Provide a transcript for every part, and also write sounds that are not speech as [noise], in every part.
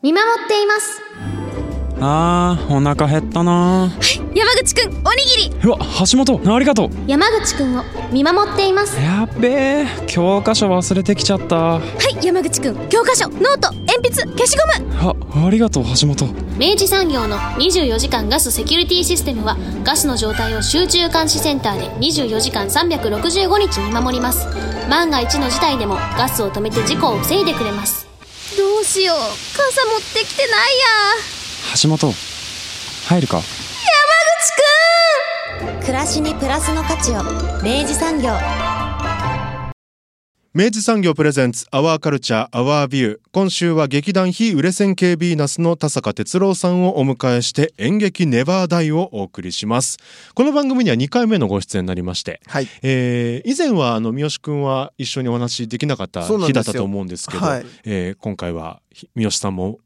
見守っています。あーお腹減ったな。山口くんおにぎり。うわ橋本ありがとう。山口くんを見守っています。やっべえ教科書忘れてきちゃった。はい山口くん教科書ノート鉛筆消しゴム。あありがとう橋本。明治産業の24時間ガスセキュリティシステムはガスの状態を集中監視センターで24時間365日見守ります。万が一の事態でもガスを止めて事故を防いでくれますどうしよう。傘持ってきてないや。橋本入るか？暮らしにプラスの価値を。明治産業明治産業プレゼンツアワーカルチャーアワービュー今週は劇団非売れ線系ビーナスの田坂哲郎さんをお迎えして演劇ネバーダイをお送りします。この番組には2回目のご出演になりまして、はい。えー以前はあの三好くんは一緒にお話できなかった日だったと思うんですけどはい。えー今回はひ三好さんも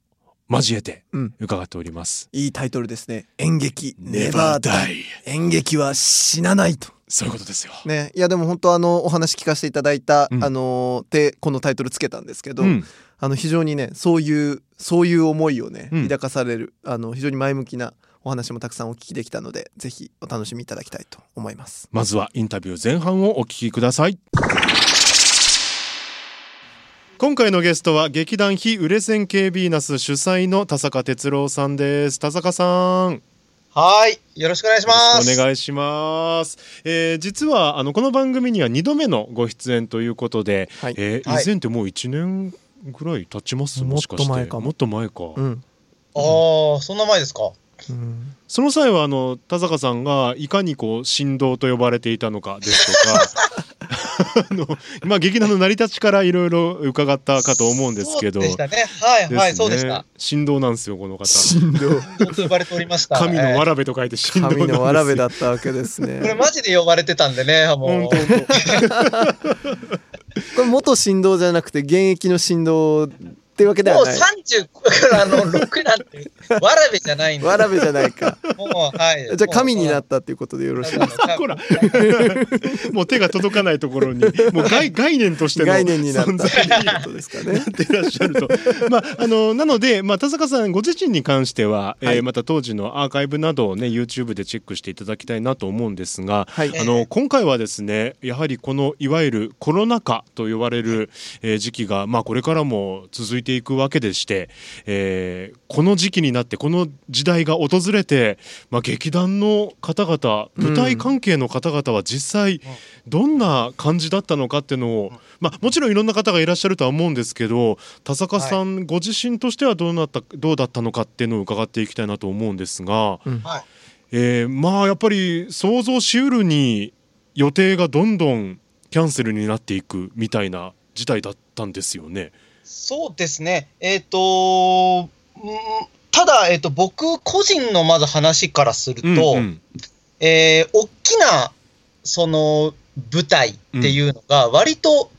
交えてうん。伺っております、いいタイトルですね。演劇ネネバーダイ。演劇は死なないと。そういうことですよ、ね、いやでも本当あのお話聞かせていただいた、うん。あのでこのタイトルつけたんですけど、うん。あの非常にねそういうそういう思いをね、うん。抱かされるあの非常に前向きなお話もたくさんお聞きできたのでぜひお楽しみいただきたいと思います。まずはインタビュー前半をお聞きください今回のゲストは劇団非売れ線系ビーナス主催の田坂哲郎さんです。田坂さん。はい。よろしくお願いします。お願いします、えー実はあのこの番組には2度目のご出演ということで、はい。えーはい。以前ってもう1年ぐらい経ちます？もしかして。もっと前かも。もっと前か、うん。ああ、そんな前ですか。うんその際はあの田坂さんがいかにこう振動と呼ばれていたのかですとか [laughs] あのまあ劇団の成り立ちからいろいろ伺ったかと思うんですけどそうでしたね。はい、はい、そうでしねた。振動なんですよこの方振動と呼ばれておりました。神のえわらべと書いて振動神のわらべだったわけですねえこれマジで呼ばれてたんでね、もう。本当本 [laughs] これ元振動じゃなくて現役の振動ってわけでもうはない。30からの6なんて、わらべじゃないんで。わらべじゃないか。もう、はい。じゃあ神になっったっていうことでよろしいですか？たほら。[laughs] もう手が届かないところにもう概概念としての概念になった。存って在いうことですかね。[laughs] なっていらっしゃると。まあ、あの、なので、まあ、田坂さんご自身に関しては、えーはいまた当時のアーカイブなどをね、YouTube でチェックしていただきたいなと思うんですが、はい。あの、今回はですね、やはりこの、いわゆるコロナ禍と呼ばれる、えー時期が、まあ、これからも続いていくわけでして、えーこの時期になって、この時代が訪れて、まあ、劇団の方々、舞台関係の方々は実際、どんな感じだったのかっていうのを、まあ、もちろんいろんな方がいらっしゃるとは思うんですけど田坂さんご自身としてはどうなったどうだったのかっていうのを伺っていきたいなと思うんですが、えーまあやっぱり想像しうるに予定がどんどんキャンセルになっていくみたいな事態だったんですよね。そうですね。えっ、とうんただ、えっ、と、僕個人のまず話からすると、うんうん。えー大きな、その、舞台っていうのが、割と、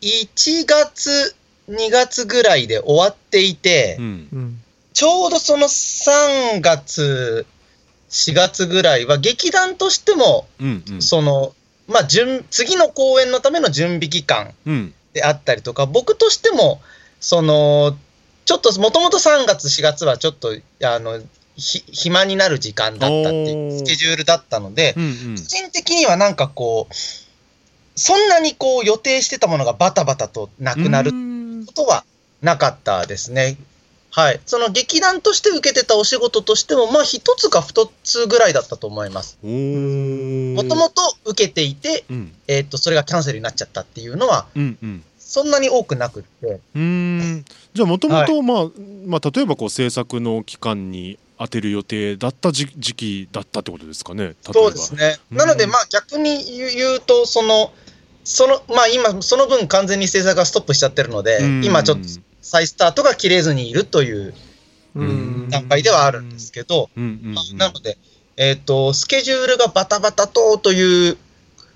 1月、2月ぐらいで終わっていて、うん。うんちょうどその3月、4月ぐらいは、劇団としても、うんうん。その、まあ、準次の公演のための準備期間うんであったりとか、僕としても、その、ちょっと、もともと3月、4月はちょっと、あの、ひ暇になる時間だったっていうスケジュールだったので、うんうん。個人的にはなんかこう、そんなにこう予定してたものがバタバタとなくなるうん。ことはなかったですね。はい。その劇団として受けてたお仕事としても、まあ一つか二つぐらいだったと思います。もともと受けていて、うん。えーっと、それがキャンセルになっちゃったっていうのは、うんうん。そんなに多くなくって、うーん。じゃあもともとまあまあ例えばこう制作の期間に当てる予定だった時時期だったってことですかねそうですね。うん。なので、まあ逆に言うと、その、その、まあ今、その分完全に制作がストップしちゃってるので、うん。今ちょっと再スタートが切れずにいるといううん。段階ではあるんですけど、なので、えっ、と、スケジュールがバタバタとという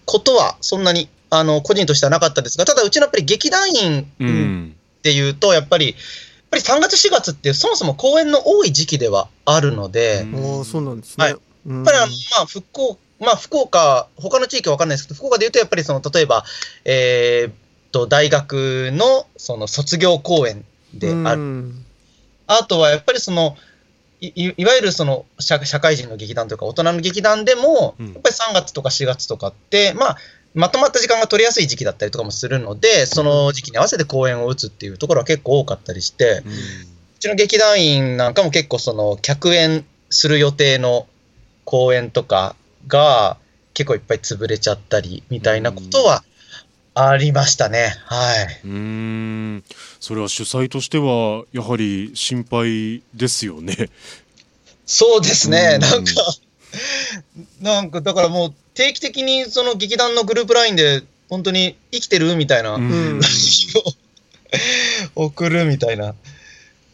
ことは、そんなに、あの、個人としてはなかったですが、ただ、うちのやっぱり劇団員うんっていうと、やっぱり、やっぱり3月、4月ってそもそも公演の多い時期ではあるので、うそうなんですね。はい。やっぱりあの、まあ、福岡、まあ、福岡、他の地域は分かんないですけど、福岡で言うと、やっぱりその、例えば、えーっと、大学の、その、卒業公演である。あとはやっぱりその、いいいわゆるその社社会人の劇団というか大人の劇団でも、うん。やっぱり3月とか4月とかって、まあ、まとまった時間が取りやすい時期だったりとかもするので、その時期に合わせて公演を打つっていうところは結構多かったりして、うちの劇団員なんかも結構その客演する予定の公演とかが結構いっぱい潰れちゃったりみたいなことはありましたね。はい。うーんそれは主催としてはやはり心配ですよね。そうですうん。ねなんか、なんかだからもう定期的にその劇団のグループラインで本当に生きてるみたいな、うん [laughs] を送るみたいな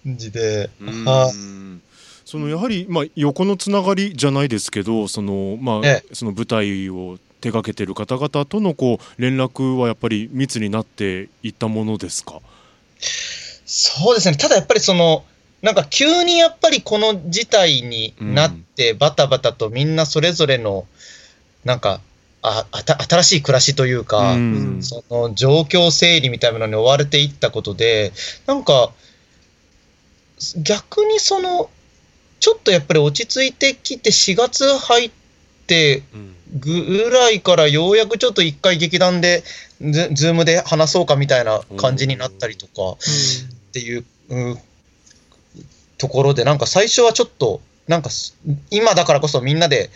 感じで。うんはいそのやはり、まあ、横のつながりじゃないですけどその,、まあえその舞台を手掛けてる方々とのこう連絡はやっぱり密になっていったものですか？そうですね。ただやっぱりその、なんか急にやっぱりこの事態になって、バタバタとみんなそれぞれの、なんか、ああた新しい暮らしというか、うん。その状況整理みたいなのに追われていったことで、なんか、逆にその、ちょっとやっぱり落ち着いてきて、4月入ってうんぐらいからようやくちょっと一回劇団で、ズズームで話そうかみたいな感じになったりとか、っていう、うところで、なんか最初はちょっと、なんか今だからこそみんなで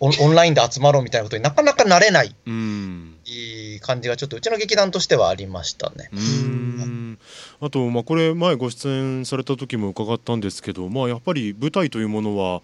オンオンラインで集まろうみたいなことになかなかなれないうんいい感じがちょっとうちの劇団としてはありましたね。うんあと、まあ、これ前ご出演された時も伺ったんですけど、まあ、やっぱり舞台というものは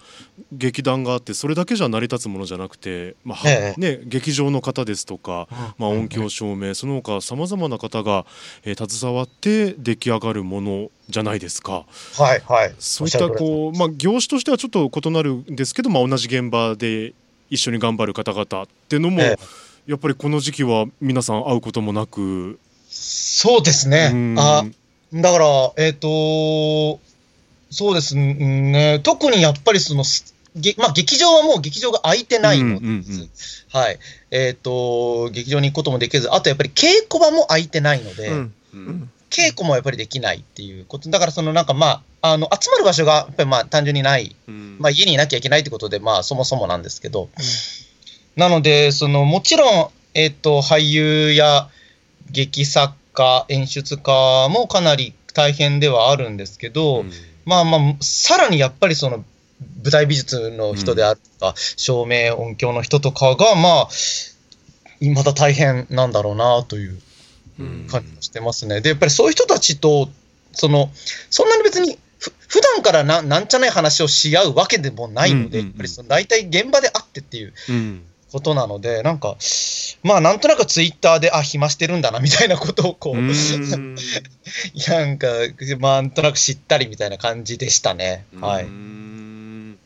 劇団があってそれだけじゃ成り立つものじゃなくて、まあええね、劇場の方ですとか、まあ、音響照明その他さまざまな方が、えー携わって出来上がるものじゃないですか。はいはい。そういったこう、まあ、業種としてはちょっと異なるんですけど、まあ、同じ現場で一緒に頑張る方々っていうのも、えやっぱりこの時期は皆さん会うこともなく。そうですねうん。あだから、えっ、とそうですね。特にやっぱりその、すげまあ、劇場はもう劇場が空いてないので、はい。えっ、と、劇場に行くこともできず、あとやっぱり稽古場も空いてないので、うんうん稽古もやっぱりできないっていうこと。だからそのなんかまあ、あの、集まる場所がやっぱりまあ単純にない。うんまあ家にいなきゃいけないってことで、まあそもそもなんですけど。なので、そのもちろん、えっ、と、俳優や劇作家、演出家もかなり大変ではあるんですけど、うんまあまあ、さらにやっぱりその舞台美術の人であるとか、照明、音響の人とかが、まあ、まだ大変なんだろうなといううん感じがしてますね。で、やっぱりそういう人たちと、その、そんなに別に、ふ普段からななんちゃない話をし合うわけでもないので、やっぱりその大体現場で会ってっていううんことなので、なんか、まあなんとなくツイッターで、あ、暇してるんだなみたいなことをこう、[laughs] うん [laughs] なんか、まあなんとなく知ったりみたいな感じでしたね。はい。うん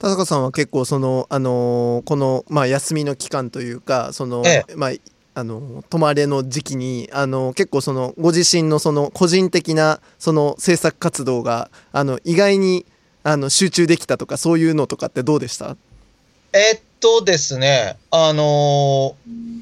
田坂さんは結構そのあのーこのまあ休みの期間というかその、えまああの泊まれの時期にあの結構そのご自身のその個人的なその制作活動があの意外にあの集中できたとかそういうのとかってどうでした？えっとですね、あのー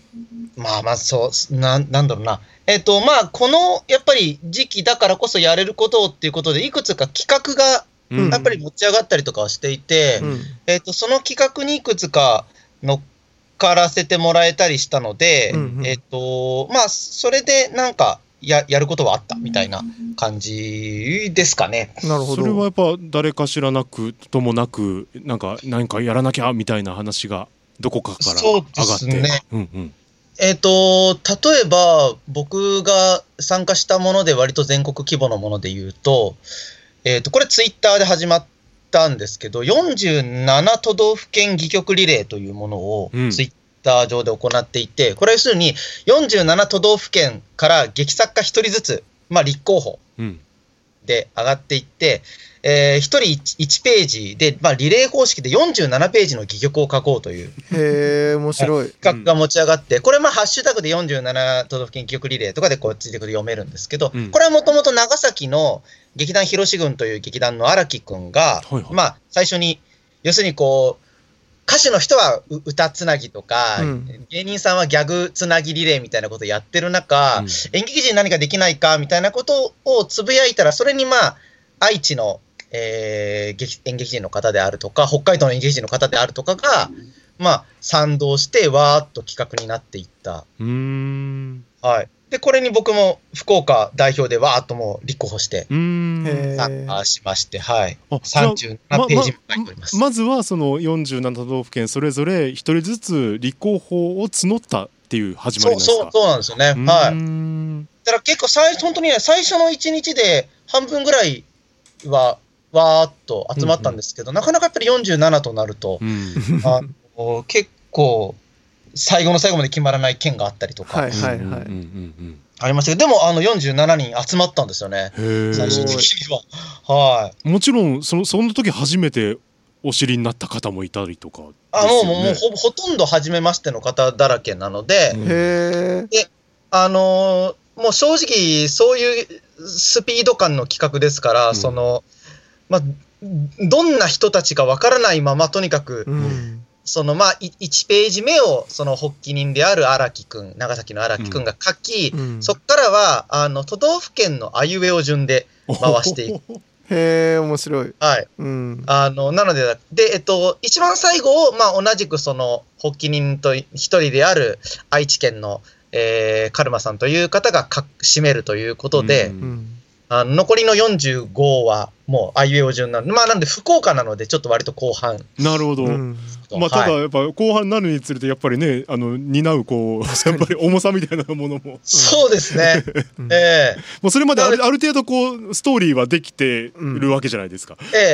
まあまあそう、なんなんだろうな。えっと、まあ、この、やっぱり時期だからこそやれることをっていうことで、いくつか企画がうん。やっぱり持ち上がったりとかはしていて、うん。えっと、その企画にいくつか乗っからせてもらえたりしたので、うんうん。えっと、まあ、それでなんかや、やることはあったみたいな感じですかね。なるほど。それはやっぱ誰かしらなくともなくなんか何かやらなきゃみたいな話がどこかからそう上がって。ですねうんうん。えっ、と、例えば、僕が参加したもので割と全国規模のもので言うと、えっ、と、これツイッターで始まったんですけど、47都道府県戯曲リレーというものをうん。ツイッター上で行っていて、これは要するに47都道府県から劇作家1人ずつ、まあ立候補うん。で上がっていって、えー、1人 1, ページで、まあリレー方式で47ページの戯曲を書こうという。へえ面白い。[laughs] 企画が持ち上がって、これまあハッシュタグで47都道府県記憶リレーとかでこうついてくる読めるんですけど、うん。これはもともと長崎の劇団広志軍という劇団の荒木くんが、はいはい。まあ最初に、要するにこう、歌手の人はう歌つなぎとか、うん。芸人さんはギャグつなぎリレーみたいなことやってる中、演劇人に何かできないかみたいなことをつぶやいたら、それにまあ、愛知の、えー劇演劇人の方であるとか、北海道の演劇人の方であるとかが、まあ、賛同して、わーっと企画になっていった。うーんはい。で、これに僕も福岡代表でわーっともう立候補して、参ー加しまして、はい。あじゃあ37ページも書いております。まずはその47都道府県それぞれ一人ずつ立候補を募ったっていう始まりですか？そう、そうなんですよね。はい。んだから結構最初、本当にね、最初の1日で半分ぐらいは、わーっと集まったんですけど、なかなかやっぱり47となるとう、ん。あの結構、最後の最後まで決まらない県があったりとか、はいはいはい。うんうんうんありましたけど、でもあの47人集まったんですよね、最終え的には。はい。もちろんそのその時初めてお知りになった方もいたりとかあもう、もうほぼほとんど初めましての方だらけなので、うん。へえあのーもう正直、そういうスピード感の企画ですから、うん。その、まあ、どんな人たちかわからないまま、とにかく、うん。そのまあ、い1ページ目を、その発起人である荒木くん、長崎の荒木くんが書き、うん。そこからは、あの、都道府県のあいうえお順で回していく。[laughs] へえ面白い。はい。うん。あの、なので、で、えっと、一番最後を、まあ、同じくその、発起人と一人である愛知県の、えー、カルマさんという方がか締めるということで、うんうんあの残りの45はもうあいうえお順なんで、まあなんで福岡なのでちょっと割と後半。なるほど、うん。まあ、ただはい。やっぱ後半になるにつれてやっぱりねあの担うこうやっぱり重さみたいなものも。そうですね。うん。ええ。もうそれまであるある程度こうストーリーはできてるわけじゃないですか、ええええ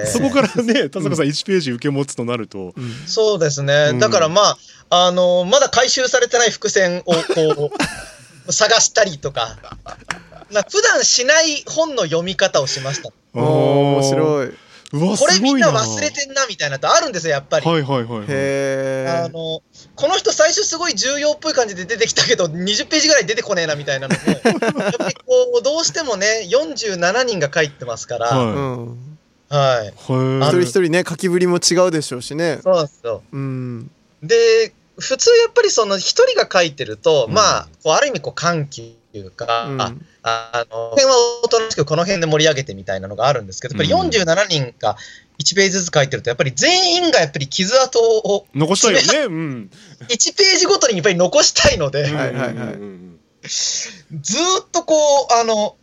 ええ。そこからね田坂さん1ページ受け持つとなると、うんそうですね。うん。だからまあ、あのまだ回収されてない伏線をこう、[laughs] 探したりとか、まあ、普段しない本の読み方をしました。おー。面い白い。うわこれみんな忘れてんなみたいなのってあるんですよ、やっぱり。はいはいはいはい。へえあのこの人最初すごい重要っぽい感じで出てきたけど20ページぐらい出てこねえなみたいなのも [laughs] やっぱりこうどうしてもね47人が書いてますから、うはんはい、い、一はい人一人ね書きぶりも違うでしょうしね。そうなんですよ。うん。で普通やっぱりその一人が書いてると、うん。まあこうある意味こう緩急というか、うん。ああのこの辺はおとなしくこの辺で盛り上げてみたいなのがあるんですけどやっぱり47人が1ページずつ書いてるとやっぱり全員がやっぱり傷跡を残したいよね。うん。1ページごとにやっぱり残したいので、ずーっとこうあの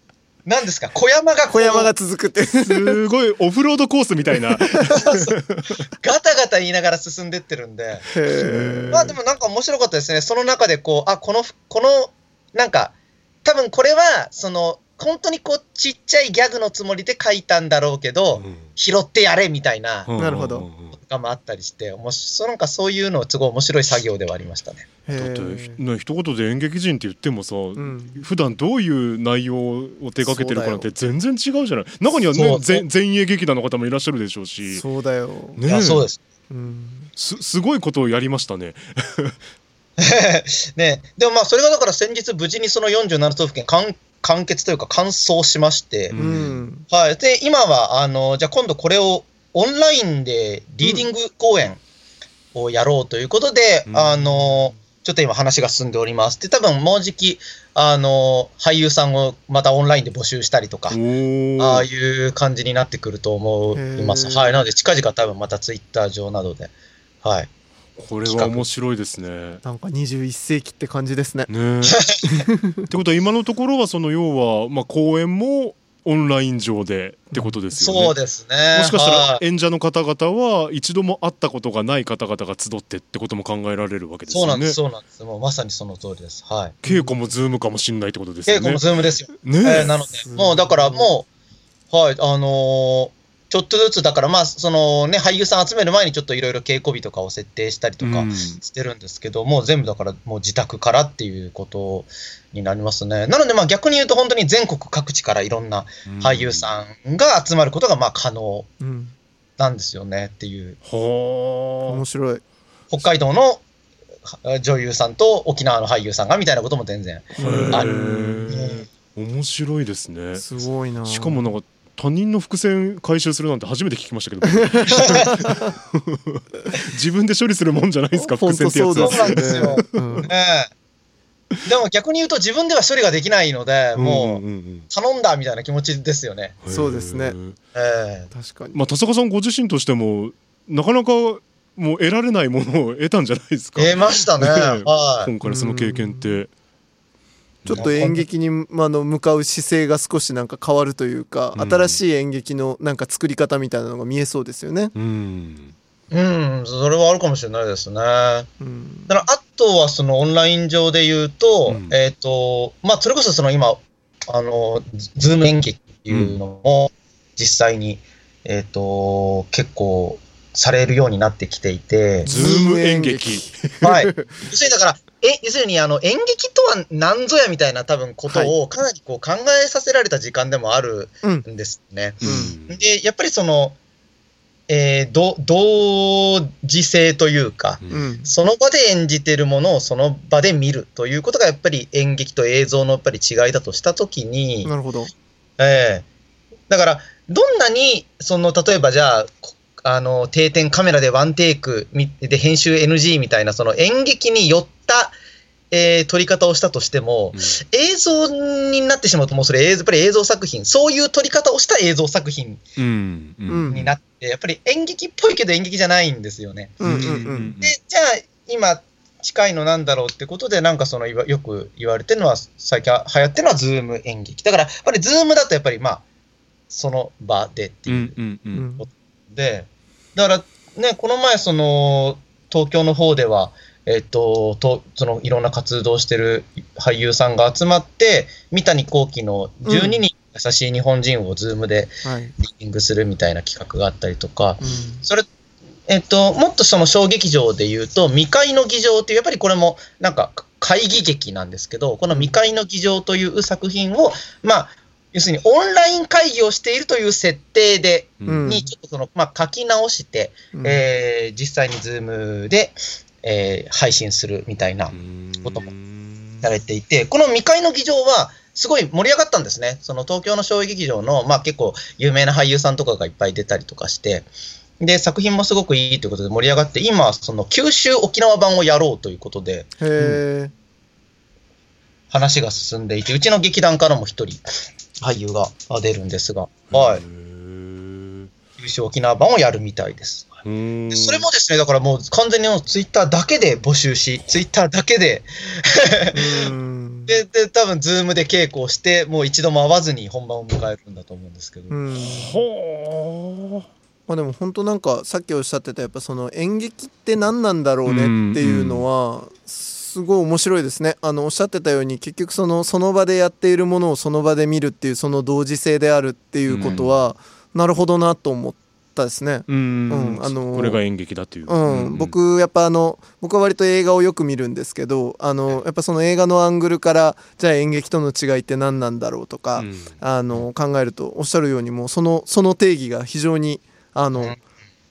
何ですか小山が小山が続くって。すごいオフロードコースみたいな。[laughs] ガタガタ言いながら進んでってるんで、まあでもなんか面白かったですね。その中でこう、あ、この、この、なんか、多分これは、その、本当にこう、ちっちゃいギャグのつもりで書いたんだろうけど、拾ってやれみたいな、うん。なるほど。うんうんうんとかもあったりして、おもしそうなんかそういうのすごい面白い作業ではありましたね。へだって一言で演劇人って言ってもさ、ん。普段どういう内容を手掛けてるかなんて全然違うじゃない。中にはね前前衛劇団の方もいらっしゃるでしょうし。そうだよねそうです。うん。すすごいことをやりましたね。[laughs] [laughs] ね、でもまあそれがだから先日無事にその47都道府県完完結というか完走しまして、ううんはい。で、今は、あの、じゃあ今度これをオンラインでリーディング公演をやろうということで、うんあの、ちょっと今話が進んでおります。で、多分もうじき、あの、俳優さんをまたオンラインで募集したりとか、ああいう感じになってくると思います。はい。なので、近々多分またツイッター上などで、はい。これは面白いですね。なんか21世紀って感じですねね [laughs] ってことは今のところはその要はまあ公演もオンライン上でってことですよね。そうですね。もしかしたはいら演者の方々は一度も会ったことがない方々が集ってってことも考えられるわけですよね。そうなんです、そうなんです。もうまさにその通りです。はい。稽古もズームかもしれないってことですよね。稽古もズームですよ。ねえーなので、もうだからもう、はい、あのーちょっとずつ、だからまあ、そのね、俳優さん集める前にちょっといろいろ稽古日とかを設定したりとかうんしてるんですけど、もう全部だからもう自宅からっていうことになりますね。なのでまあ逆に言うと本当に全国各地からいろんな俳優さんが集まることがまあ可能うんなんですよねっていう。は面白い北海道のは女優さんと沖縄の俳優さんがみたいなことも全然。あ。あへー面白いですね。すごいなしかもなんか他人の伏線回収するなんて初めて聞きましたけど。[laughs] 自分で処理するもんじゃないですか伏線ってやつ本当そうなんですよ。うでも逆に言うと自分では処理ができないので、もう頼んだみたいな気持ちですよね。うんそうですね。ええ。確かに。まあ田坂さんご自身としてもなかなかもう得られないものを得たんじゃないですか。得ましたね。ね。はい。今回のその経験ってちょっと演劇にまああの向かう姿勢が少しなんか変わるというか、うん。新しい演劇のなんか作り方みたいなのが見えそうですよね。うん。うん、それはあるかもしれないですね。だうん。から、あとはそのオンライン上で言うと、うん。えっ、と、まあ、それこそその今、あの、ズーム演劇っていうのも、実際に、えっ、と、結構されるようになってきていて、ズーム演劇。はい。要するにだから、え、要するにあの演劇とは何ぞやみたいな多分ことをかなりこう考えさせられた時間でもあるうんんですね。うんで、やっぱりその、えー、ど同時性というか、うんその場で演じてるものをその場で見るということがやっぱり演劇と映像のやっぱり違いだとしたときに、なるほど。ええだから、どんなに、その、例えばじゃあ、こあの、定点カメラでワンテイクみで編集 NG みたいな、その演劇に寄った、えー撮り方をしたとしても、映像になってしまうと、もうそれ、映像やっぱり映像作品、そういう撮り方をした映像作品うん。ううん。んになって、やっぱり演劇っぽいけど演劇じゃないんですよね。うん。うん。うん。で、じゃあ、今、近いのなんだろうってことで、なんかそのよく言われてるのは、最近流行ってるのはズーム演劇。だから、やっぱりズームだとやっぱりまあ、その場でってういう。ん。うん。ううんんで、だからね、この前、その、東京の方では、えっと、とそのいろんな活動してる俳優さんが集まって、三谷幸喜の12人優しい日本人をズームではい。リーディングするみたいな企画があったりとか、うん。それ、えっと、もっとその小劇場で言うと、未開の議場っていう、やっぱりこれもなんか会議劇なんですけど、この未開の議場という作品を、まあ、要するにオンライン会議をしているという設定で、うん。にちょっとその、まあ、書き直して、うん。えー実際にズームで、えー配信するみたいなこともされていて、この未開の議場は、すごい盛り上がったんですね。その東京の小劇場の、まあ結構有名な俳優さんとかがいっぱい出たりとかして、で、作品もすごくいいということで盛り上がって、今、その九州沖縄版をやろうということで、へえ。話が進んでいて、うちの劇団からも一人俳優が出るんですが、はい。九州沖縄版をやるみたいです。それもですね、だからもう完全にツイッターだけで募集し、ツイッターだけで、うん。で、で、多分ズームで稽古をして、もう一度も会わずに本番を迎えるんだと思うんですけど。うまあでも本当なんかさっきおっしゃってたやっぱその演劇って何なんだろうねっていうのはすごい面白いですね。あのおっしゃってたように結局そのその場でやっているものをその場で見るっていうその同時性であるっていうことは、なるほどなと思ったですね。うんうんあのーこれが演劇だっていう。うん、僕やっぱあの僕は割と映画をよく見るんですけどあのやっぱその映画のアングルからじゃあ演劇との違いって何なんだろうとか、うん。あの考えるとおっしゃるようにもうそのその定義が非常にあの、うん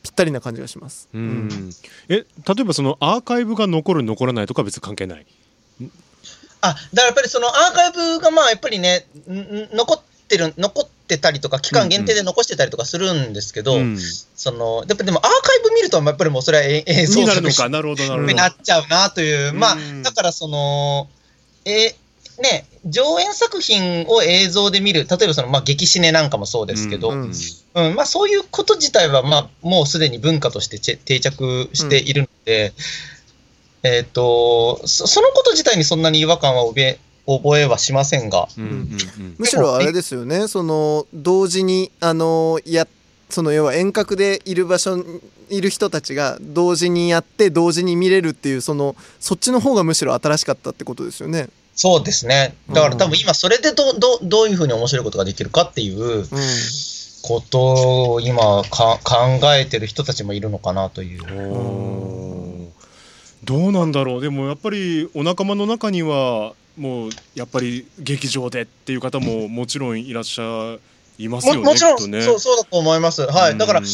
ぴったりな感じがします。うん。え例えばそのアーカイブが残る残らないとかは別に関係ない？あ、だからやっぱりそのアーカイブがまあやっぱりね、んん残ってる、残ってたりとか、期間限定で残してたりとかするんですけど、うん。その、やっぱでもアーカイブ見ると、やっぱりもうそれは映映像になるのか？なるほどなるほど。になっちゃうなという、まあうん、だからその、えね、上演作品を映像で見る、例えばその、まあ、劇シネなんかもそうですけど、うんうん。まあ、そういうこと自体は、まあ、もうすでに文化として定着しているので、えっ、とそ、そのこと自体にそんなに違和感は覚え覚えはしませんが、うんうん。うん。むしろあれですよねその同時にあのやその要は遠隔でいる場所にいる人たちが同時にやって同時に見れるっていうそのそっちの方がむしろ新しかったってことですよね。そうですね。だから多分今それでどどどういうふうに面白いことができるかっていううんことを今か考えてる人たちもいるのかなという。どうなんだろうでもやっぱりお仲間の中にはもうやっぱり劇場でっていう方ももちろんいらっしゃいますよねももちろん、ねそうそうだと思います。はい。だからうん、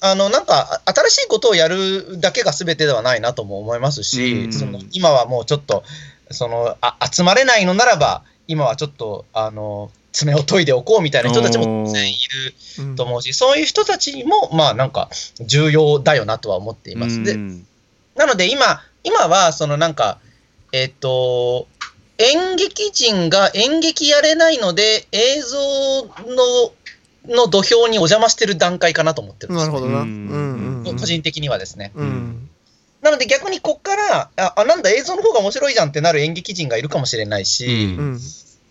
あの、なんか、あ新しいことをやるだけが全てではないなとも思いますし、うんその今はもうちょっと、そのあ、集まれないのならば、今はちょっと、あの、爪を研いでおこうみたいな人たちも当然いるうんと思うし、そういう人たちにも、まあなんか重要だよなとは思っています。でう、んなので今、今はそのなんか、えっ、と、演劇人が演劇やれないので映像のの土俵にお邪魔してる段階かなと思ってるんですよなるほどな。ううんんうん個人的にはですね。うん。なので逆にこっから、あ、あなんだ映像の方が面白いじゃんってなる演劇人がいるかもしれないし、うん。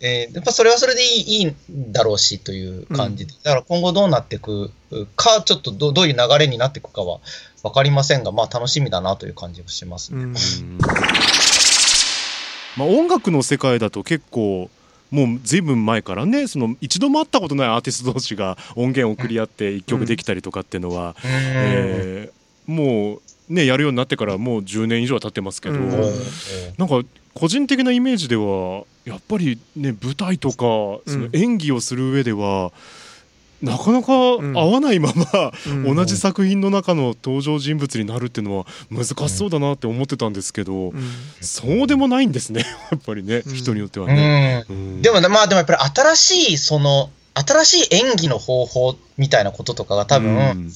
えーやっぱそれはそれでいいいいんだろうしという感じで、だから今後どうなっていくか、ちょっとどどういう流れになっていくかは分かりませんが、まあ楽しみだなという感じがしますね。うん。まあ、音楽の世界だと結構もうずいぶん前からねその一度も会ったことないアーティスト同士が音源を送り合って一曲できたりとかっていうのは、えーもうねやるようになってからもう10年以上は経ってますけど、うん。なんか個人的なイメージではやっぱりね舞台とかその演技をする上では、なかなか合わないまま、うん。同じ作品の中の登場人物になるっていうのは難しそうだなって思ってたんですけど、うん。そうでもないんですね [laughs] やっぱりね、うん。人によってはうね。ん。うん。でもね、まあでもやっぱり新しい、その、新しい演技の方法みたいなこととかが多分、うん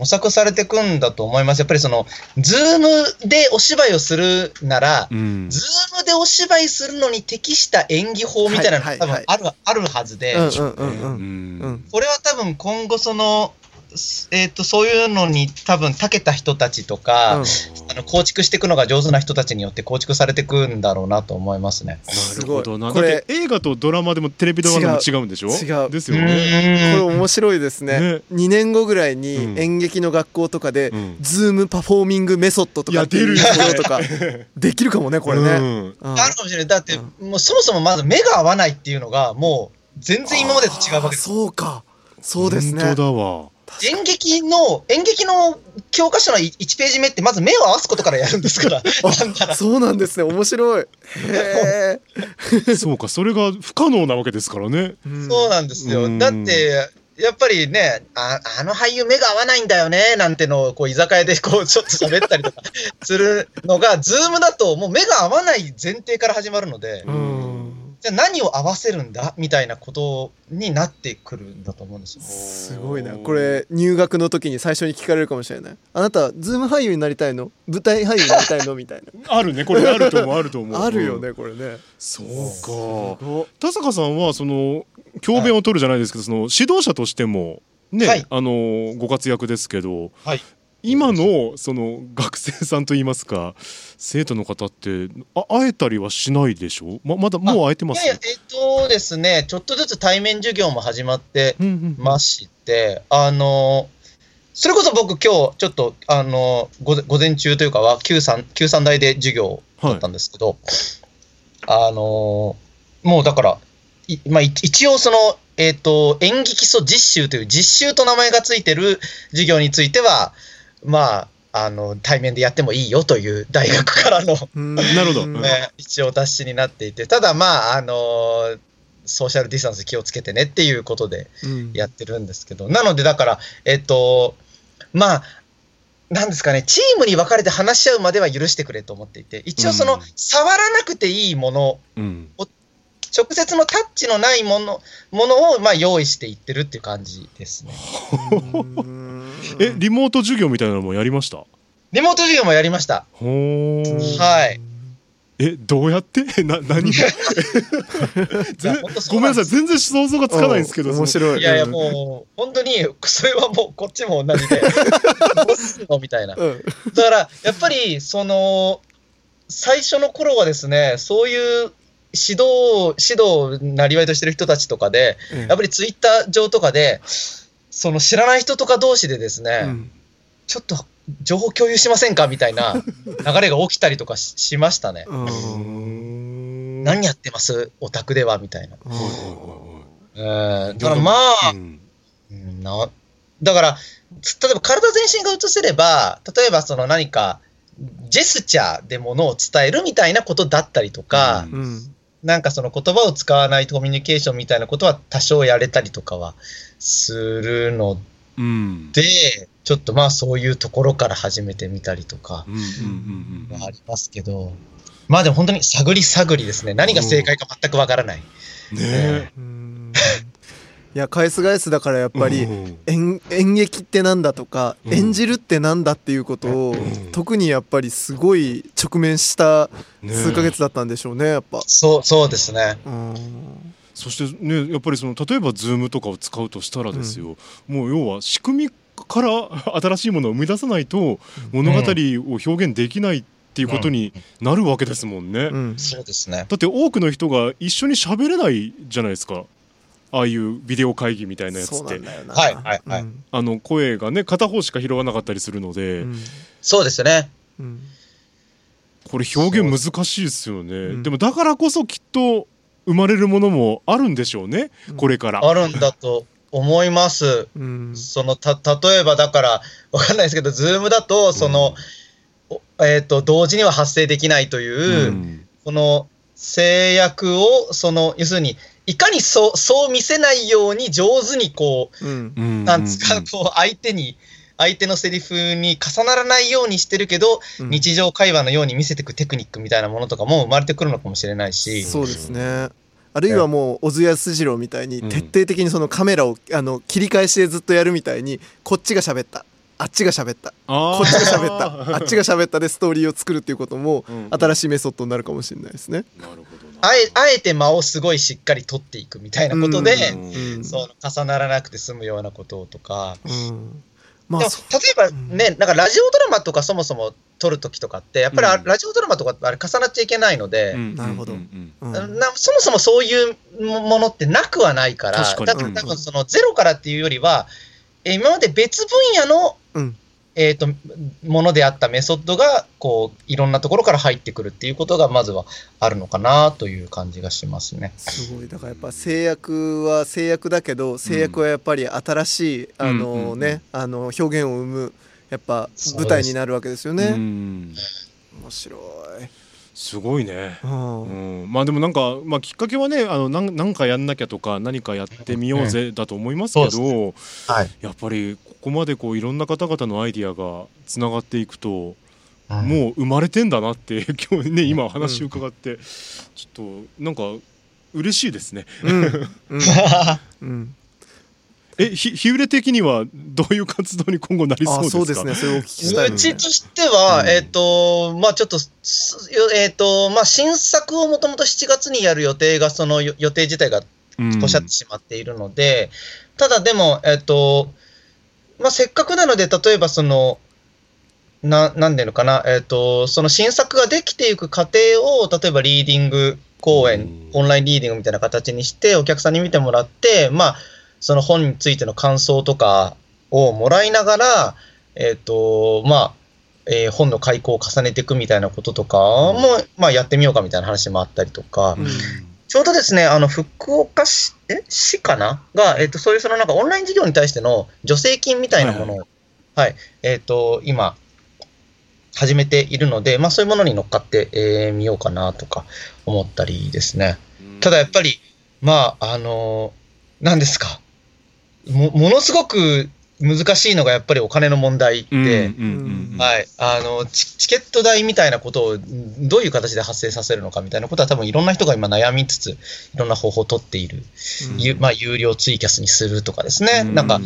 模索されていくんだと思います。やっぱりその、ズームでお芝居をするなら、うん。ズームでお芝居するのに適した演技法みたいなのが多分はいはいある、あるはずで、これは多分今後その、えっ、と、そういうのに多分長けた人たちとか、うん。あの構築していくのが上手な人たちによって構築されていくんだろうなと思いますね。なるほどな。だこれ映画とドラマでもテレビドラマでも違うんでしょ？違う。ですよね。これ面白いですね。ね。2年後ぐらいうん。に演劇の学校とかでうん。ズームパフォーミングメソッドとか出るよ。ねところとか [laughs] できるかもねこれね。うん。うん。あるかもしれない。だって、もうそもそもまず目が合わないっていうのが、もう全然今までと違うわけあです。そうか。そうですね。本当だわ。演劇の、演劇の教科書の1ページ目って、まず目を合わすことからやるんですから。[laughs] なんならそうなんですね。面白い。そうか、それが不可能なわけですからね。そうなんですよ。うん。だって、やっぱりね、ああの俳優目が合わないんだよね、なんてのを、こう、居酒屋でこう、ちょっと喋ったりとかするのが、ズームだともう目が合わない前提から始まるので、うんじゃあ何を合わせるんだみたいなことになってくるんだと思うんですよ。すごいな。これ入学の時に最初に聞かれるかもしれない。あなたズーム俳優になりたいの？舞台俳優になりたいの？みたい [laughs] あるね、これあると思う、あると思う。なあるようん。ねこれね。そうすか。ご田坂さんはその教鞭を取るじゃないですけど、その指導者としてもね、はい。あのご活躍ですけど、はい今のその学生さんといいますか生徒の方ってあ会えたりはしないでしょ？ままだもう会えてます？いやいや、えっ、とですね、ちょっとずつ対面授業も始まってうんうんまして、あの、それこそ僕今日ちょっと、あの、午前中というかは、旧三、大で授業を取ったんですけど、あの、もうだから、いまあ、い一応その、えっ、と、演劇基礎実習という実習と名前がついてる授業については、まあ、あの、対面でやってもいいよという大学からの、なるほど。[laughs] ね、一応達しになっていて、ただまあ、あのーソーシャルディスタンス気をつけてねっていうことでやってるんですけど、なのでだから、えっと、まあ、なんですかね、チームに分かれて話し合うまでは許してくれと思っていて、一応その、うん。触らなくていいもの、うん直接のタッチのないもの、ものを、まあ、用意していってるっていう感じですね。[laughs] えリモート授業みたいなのもやりました？リモート授業もやりました。ほー。はい。えどうやって？[laughs] な何？[laughs] ごめんなさい全然想像がつかないんですけど。面白い。いやいや、うん。もう、本当に、それはもう、こっちも同じで、どうするの？みたいな。うん。だから、やっぱり、その、最初の頃はですね、そういう指導、指導なりわいとしてる人たちとかで、うん。やっぱりツイッター上とかで、その知らない人とか同士でですね、うん。ちょっと情報共有しませんかみたいな [laughs] 流れが起きたりとかししましたね。うん。何やってます？オタクではみたいな。だからまあ、なだから、つ例えば体全身が映せれば、例えばその何か、ジェスチャーでものを伝えるみたいなことだったりとか、うんうんなんかその言葉を使わないコミュニケーションみたいなことは多少やれたりとかはするのうん。で、ちょっとまあそういうところから始めてみたりとかはありますけど、まあでも本当に探り探りですね。何が正解か全くわからない。うんねうんいや返す返すだからやっぱりうん。演演劇ってなんだとか、うん。演じるってなんだっていうことを、ん。特にやっぱりすごい直面したね。数ヶ月だったんでしょうねやっぱ。そう、そうですね。うん。そしてねやっぱりその例えば Zoom とかを使うとしたらですよ、もう要は仕組みから新しいものを生み出さないと物語を表現できないっていうことになるわけですもんね。うん。そうですね。だって多くの人が一緒に喋れないじゃないですかああいうビデオ会議みたいなやつって。はいはいはい。うん。あの声がね片方しか拾わなかったりするので、うん。そうですね。うん。これ表現難しいですよね、う。ん。でもだからこそきっと生まれるものもあるんでしょうね、うん。これから。あるんだと思います。うん。そのた例えばだからわかんないですけど、ズームだとその、おえっ、と同時には発生できないという、うん。この制約をその要するにいかにそうそう見せないように上手にこうん。ううん。なんつうかこう相手に相手のセリフに重ならないようにしてるけど、うん。日常会話のように見せていくテクニックみたいなものとかも生まれてくるのかもしれないし。そうですね。あるいはもう小津安二郎みたいにうん。徹底的にそのカメラをあの切り返しでずっとやるみたいにこっちが喋った。あっちが喋った。こっちが喋った。あっちが喋ったでストーリーを作るっていうこともうん。新しいメソッドになるかもしれないですね。なるほど。なあえあえて間をすごいしっかり取っていくみたいなことで、その重ならなくて済むようなこととか。うん。まあそ例えばね、なんかラジオドラマとかそもそも撮るときとかって、やっぱりラジオドラマとかってあれ重なっちゃいけないので、うん。なるほど。そもそもそういうものってなくはないから、確かに。うんだから多分そのゼロからっていうよりは、え今まで別分野の、うんえー、とものであったメソッドがこういろんなところから入ってくるっていうことがまずはあるのかなという感じがしますね。すごいだからやっぱ制約は制約だけど制約はやっぱり新しい、あのうんねあの表現を生むやっぱ舞台になるわけですよね。うん面白い。すごいね。うん。うん、まあでもなんか、まあ、きっかけはねあのなんなんかやんなきゃとか何かやってみようぜだと思いますけど、そうはい。やっぱりここまでこういろんな方々のアイディアがつながっていくと、うん。もう生まれてんだなって [laughs] 今日ね今お話伺って、ちょっとなんか嬉しいですね。うん。うん。[laughs] うんえひ日暮的にはどういう活動に今後なりそうあですか？そうですね。それをお聞きしたいうちとしては、うん。えっ、と、まあちょっと、すえっ、と、まあ新作をもともと7月にやる予定が、そのよ予定自体がうん。おっしゃってしまっているので、ただでも、えっ、と、まあせっかくなので、例えばその、な、なんでいうのかな、えっ、と、その新作ができていく過程を、例えばリーディング公演、うん。オンラインリーディングみたいな形にして、お客さんに見てもらって、まあ、その本についての感想とかをもらいながら、えっ、と、まあ、えー本の開講を重ねていくみたいなこととかも、まあ、やってみようかみたいな話もあったりとか、うん。ちょうどですね、あの、福岡市、え？市かな？が、えっ、と、そういうそのなんかオンライン事業に対しての助成金みたいなものを、はい、えっ、と、今、始めているので、まあそういうものに乗っかってみ、えー見ようかなとか思ったりですね。ただやっぱり、まあ、あの何ですか？も、ものすごく難しいのがやっぱりお金の問題で、チ、チケット代みたいなことをんどういう形で発生させるのかみたいなことは多分いろんな人が今悩みつつ、いろんな方法を取っている。ゆまあ、有料ツイキャスにするとかですね。なんか、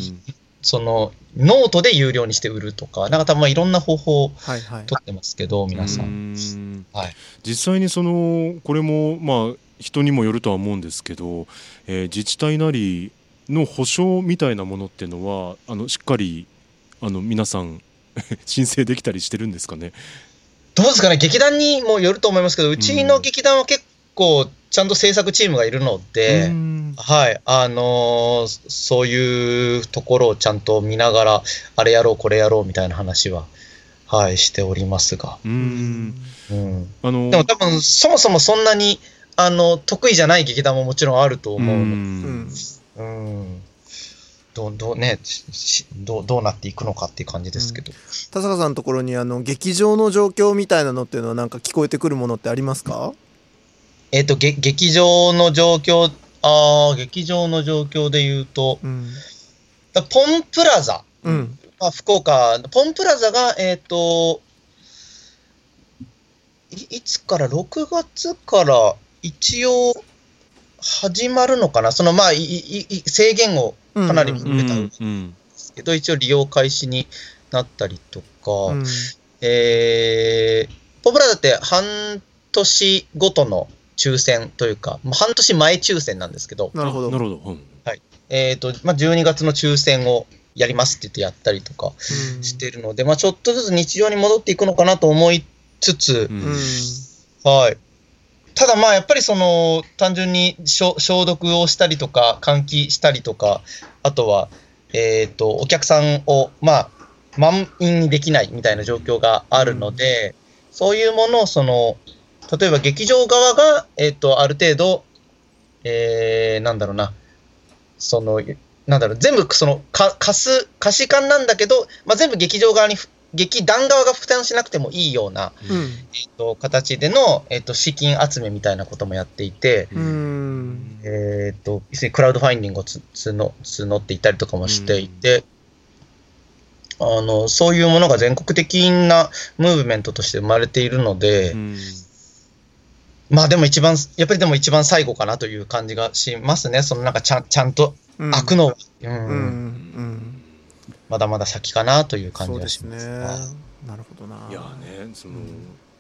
その、ノートで有料にして売るとか、なんか多分まあいろんな方法をはいはい取ってますけど、皆さ。うんんはい。実際にそのこれもまあ人にもよるとは思うんですけど、えー自治体なりの保証みたいなものっていうのはあのしっかりあの皆さん [laughs] 申請できたりしてるんですかね？どうですかね、劇団にもよると思いますけど、うちの劇団は結構、ちゃんと制作チームがいるので、うん。はい、あのーそういうところをちゃんと見ながら、あれやろう、これやろうみたいな話は、はい、しておりますが。うん。うん、あのでも多分、そもそもそんなに、あの、得意じゃない劇団ももちろんあると思うので、んうん。どう、どうね、ししどう、どうなっていくのかっていう感じですけど。田坂さんのところにあの劇場の状況みたいなのっていうのはなんか聞こえてくるものってありますか？えっ、と、げ劇場の状況、ああ、劇場の状況で言うと、うん。だポンプラザ、うん。まあ、福岡、ポンプラザが、えっ、とい、いつから、6月から一応始まるのかな？そのまあ、いいい制限をかなりうん含めたんですうんけど、一応利用開始になったりとか、うん。えー、ポプラだって半年ごとの抽選というか、まあ、半年前抽選なんですけど、なるほど。なるほど、うん。えっ、と、まあ、12月の抽選をやりますって言ってやったりとかうん。してるので、まあ、ちょっとずつ日常に戻っていくのかなと思いつつ、うんうん。はい。ただまあやっぱりその単純に消毒をしたりとか換気したりとかあとはえっ、とお客さんをまあ満員にできないみたいな状況があるので、そういうものをその例えば劇場側がえっ、とある程度えー、なんだろうなそのなんだろう全部その貸す貸し館なんだけど、まあ、全部劇場側に劇団側が負担しなくてもいいようなうん。えっと形での、えっと資金集めみたいなこともやっていて、うん。えっと要するにクラウドファインディングをつ募募っていたりとかもしていて、あのそういうものが全国的なムーブメントとして生まれているので、うん。まあでも一番、やっぱりでも一番最後かなという感じがしますね、そのなんかちゃんちゃんとうん。開くのは、うん。うん。うんまだまだ先かなという感じそうですねがします。なるほどな。いやねその、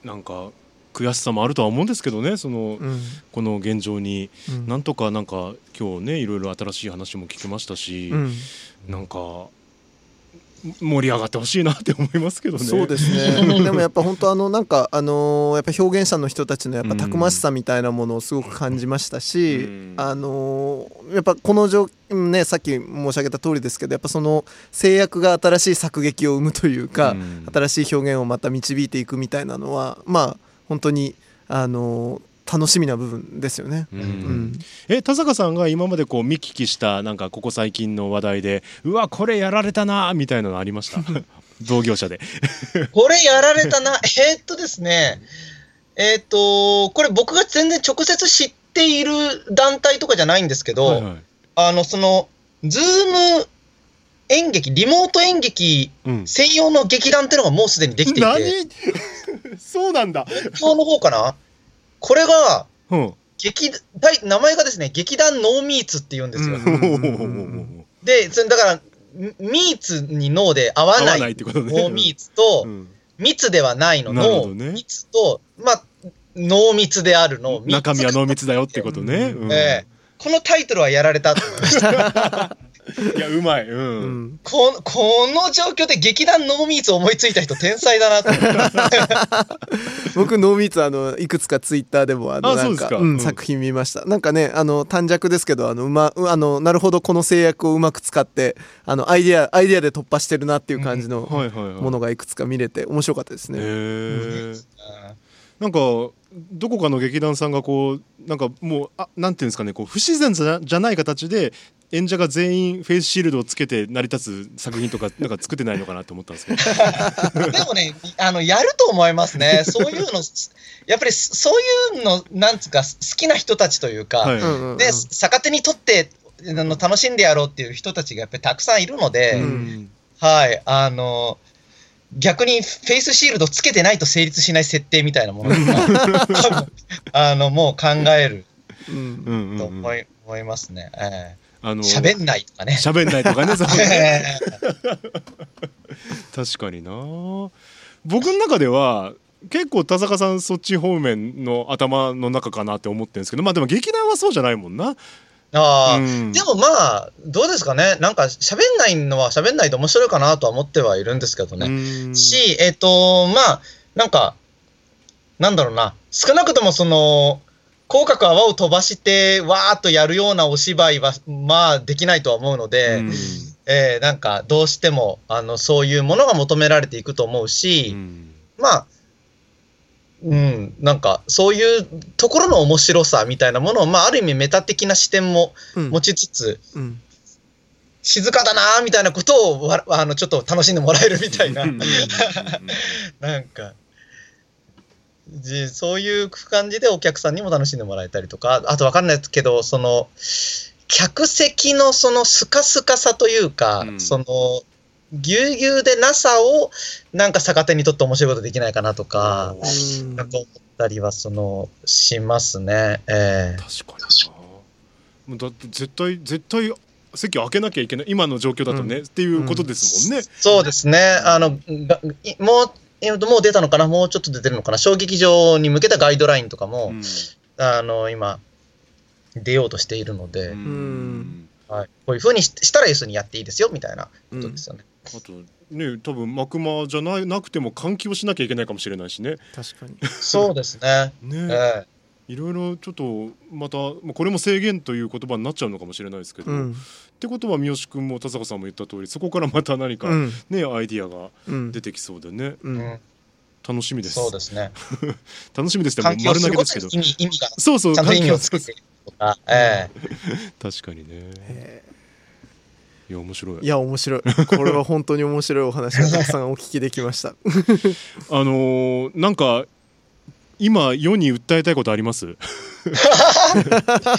なんか悔しさもあるとは思うんですけどねその、うん。この現状に。うん。なんとかなんか今日ねいろいろ新しい話も聞きましたし、うん。なんか盛り上がってほしいなって思いますけどね。そうですね。[laughs] でもやっぱ本当あのなんかあのーやっぱ表現者の人たちのやっぱたくましさみたいなものをすごく感じましたし、うん。あのーやっぱこの状ねさっき申し上げた通りですけどやっぱその制約が新しい作劇を生むというか、うん。新しい表現をまた導いていくみたいなのはまあ本当にあのー楽しみな部分ですよね。うん。うん。え田坂さんが今までこう見聞きしたなんかここ最近の話題でうわこれやられたなみたいなのありました？[laughs] 同業者で。[laughs] これやられたな？えーっとですね、えーっと、これ僕が全然直接知っている団体とかじゃないんですけど、はいはい。あの、その、ズーム演劇、リモート演劇うん。専用の劇団っていうのがもうすでにできていて、何？[laughs] そうなんだ。東京の方かな？これが、うん。劇団名前がですね、劇団ノーミーツって言うんですよ。うん。で、それだから、 meets に no で会わない。ノーミーツと、うん。密ではないの。なるほどね。密と、まあ、濃密であるの、密中身は濃密だよってことね。うん。ええ。このタイトルはやられたと思いました。[laughs] [laughs] いやうまい。う。うんんここの状況で劇団ノーミーツ思いついた人天才だなと思って。[laughs] 僕ノーミーツあのいくつかツイッターでもあのあなんかうん作品見ましたなんかねあの短尺ですけどあのうまうあのなるほどこの制約をうまく使ってあのアイデアアイデアで突破してるなっていう感じのはいはいはい。ものがいくつか見れて面白かったですへね。え。なんかどこかの劇団さんがこうなんかもうあなんていうんですかねこう不自然じゃじゃない形で演者が全員フェイスシールドをつけて成り立つ作品とか [laughs] なんか作ってないのかなと思ったんですけど。でもね、[laughs] あの、やると思いますね。そういうの、やっぱりそういうの、なんつうか、好きな人たちというか、はいで、逆手にとって、あの楽しんでやろうっていう人たちがやっぱりたくさんいるので、うんはい、あの、逆にフェイスシールドつけてないと成立しない設定みたいなものが [laughs] 多分あの、もう考えるうんうんうんうんと思い,、思いますね。えあのえ喋んないとかね。喋んないとかね [laughs] 確かにな僕の中では結構田坂さんそっち方面の頭の中かなって思ってるんですけどまあでも劇団はそうじゃないもんな。ああ、うんでもまあ、どうですかね。なんか喋んないのは喋んないと面白いかなとは思ってはいるんですけどね。うんし、えっ、と、まあ、なんか、なんだろうな、少なくともその、口角泡を飛ばして、わーっとやるようなお芝居は、まあ、できないとは思うので、うん。えーなんか、どうしても、あの、そういうものが求められていくと思うし、うん。まあ、うん、なんか、そういうところの面白さみたいなものを、まあ、ある意味メタ的な視点もうん。持ちつつ、うん。静かだなーみたいなことをわあのちょっと楽しんでもらえるみたいな、うん。[laughs] なんか、じそういう感じでお客さんにも楽しんでもらえたりとか、あとわかんないけど、その、客席のそのスカスカさというか、うんその、ぎゅうぎゅうでなさを、なんか逆手にとって面白いことできないかなとか、うんなんか思ったりは、その、しますね。ええ確かになもうだって絶対絶対席を開けなきゃいけない今の状況だとね、っていうことですもんね。そうですね。あの、もう、えーともう出たのかな？もうちょっと出てるのかな？小劇場に向けたガイドラインとかも、うん。あの、今、出ようとしているので、うん。はい、こういうふうにししたら要するにやっていいですよ、みたいなことですよね。あとね多分幕間じゃないなくても換気をしなきゃいけないかもしれないしね。確かに。そうですね。[laughs] ね、ええいろいろちょっとまたまあこれも制限という言葉になっちゃうのかもしれないですけど、っうん。てことは三好君も田坂さんも言った通りそこからまた何か、うん。ねアイディアがうん出てきそうでね、ううん。ん、楽しみです。そうですね。[laughs] 楽しみですって丸投げですけど。することに。意味意味が、そうそうちゃんと意味を換気をつけてとか、ええ。[laughs] 確かにね。へいや面白い。いや面白い。これは本当に面白いお話がたくさんお聞きできました。[laughs] あのーなんか今世に訴えたいことあります？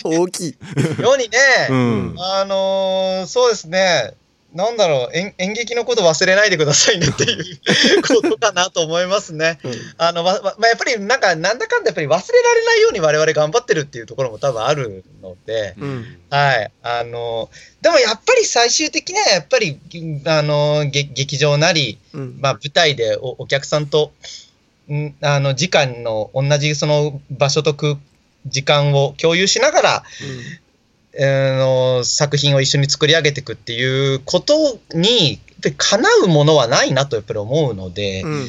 大きい世にね、うん。あのーそうですね、なんだろう演、演劇のこと忘れないでくださいねっていうことかなと思いますね。あの、わわまあ、やっぱりなんか、なんだかんだやっぱり忘れられないように我々頑張ってるっていうところも多分あるので、うんはい。あの、でもやっぱり最終的にはやっぱり、あの、げ劇場なり、うんまあ、舞台でおお客さんと、んあの、時間の同じその場所と空時間を共有しながら、あの作品を一緒に作り上げていくっていうことに、叶うものはないなとやっぱり思うので、うん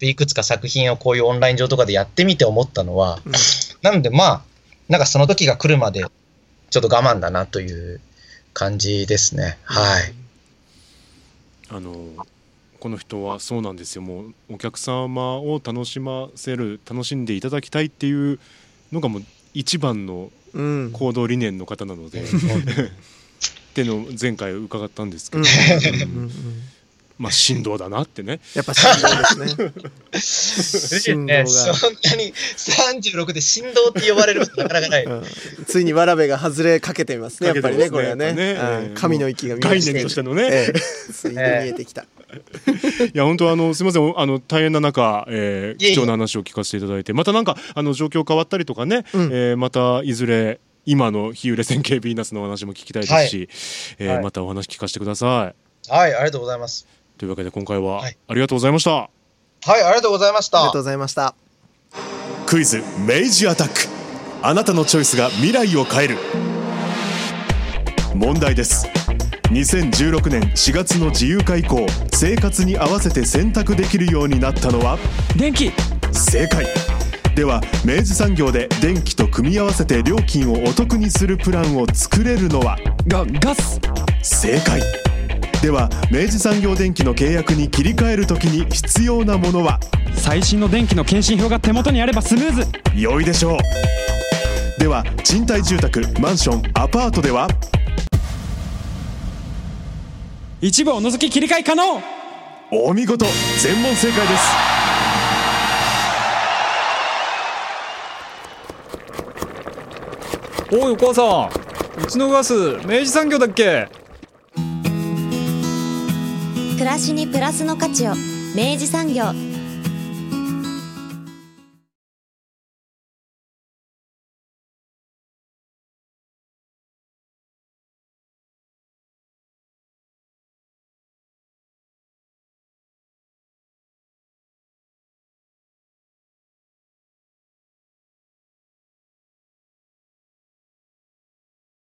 いくつか作品をこういうオンライン上とかでやってみて思ったのは、うんなのでまあ、なんかその時が来るまで、ちょっと我慢だなという感じですね。はい。あのこの人はそうなんですよ。もうお客様を楽しませる楽しんでいただきたいっていうのがもう一番のうん。行動理念の方なので [laughs] っていうのを前回伺ったんですけど、うん。うん。まあ振動だなってね。やっぱ振動ですね。振動ね、がそんなに36で振動って呼ばれることなかなかない。うん。ついにわらべが外れかけてますねやっぱりねこれはね。ね。神の域が見え概念としてのね、ええ。ついに見えてきたいや本当あのすみませんあの大変な中、えー貴重な話を聞かせていただいてまたなんかあの状況変わったりとかね、うん。えーまたいずれ今の日暮れ線形ヴィーナスのお話も聞きたいですし、えーはい。またお話聞かせてください。はい、ありがとうございます。というわけで今回ははい。ありがとうございました。はい、ありがとうございました。ありがとう。ございました。クイズ明治アタック。あなたのチョイスが未来を変える。問題です2016年4月の自由化以降生活に合わせて選択できるようになったのは？電気。正解。では明治産業で電気と組み合わせて料金をお得にするプランを作れるのは？がガス。正解。では明治産業電機の契約に切り替えるときに必要なものは？最新の電気の検針票が手元にあればスムーズ。良いでしょう。では賃貸住宅マンションアパートでは？一部を除き切り替え可能。お見事全問正解です。おいお母さん。うちのガス明治産業だっけ？暮らしにプラスの価値を明治産業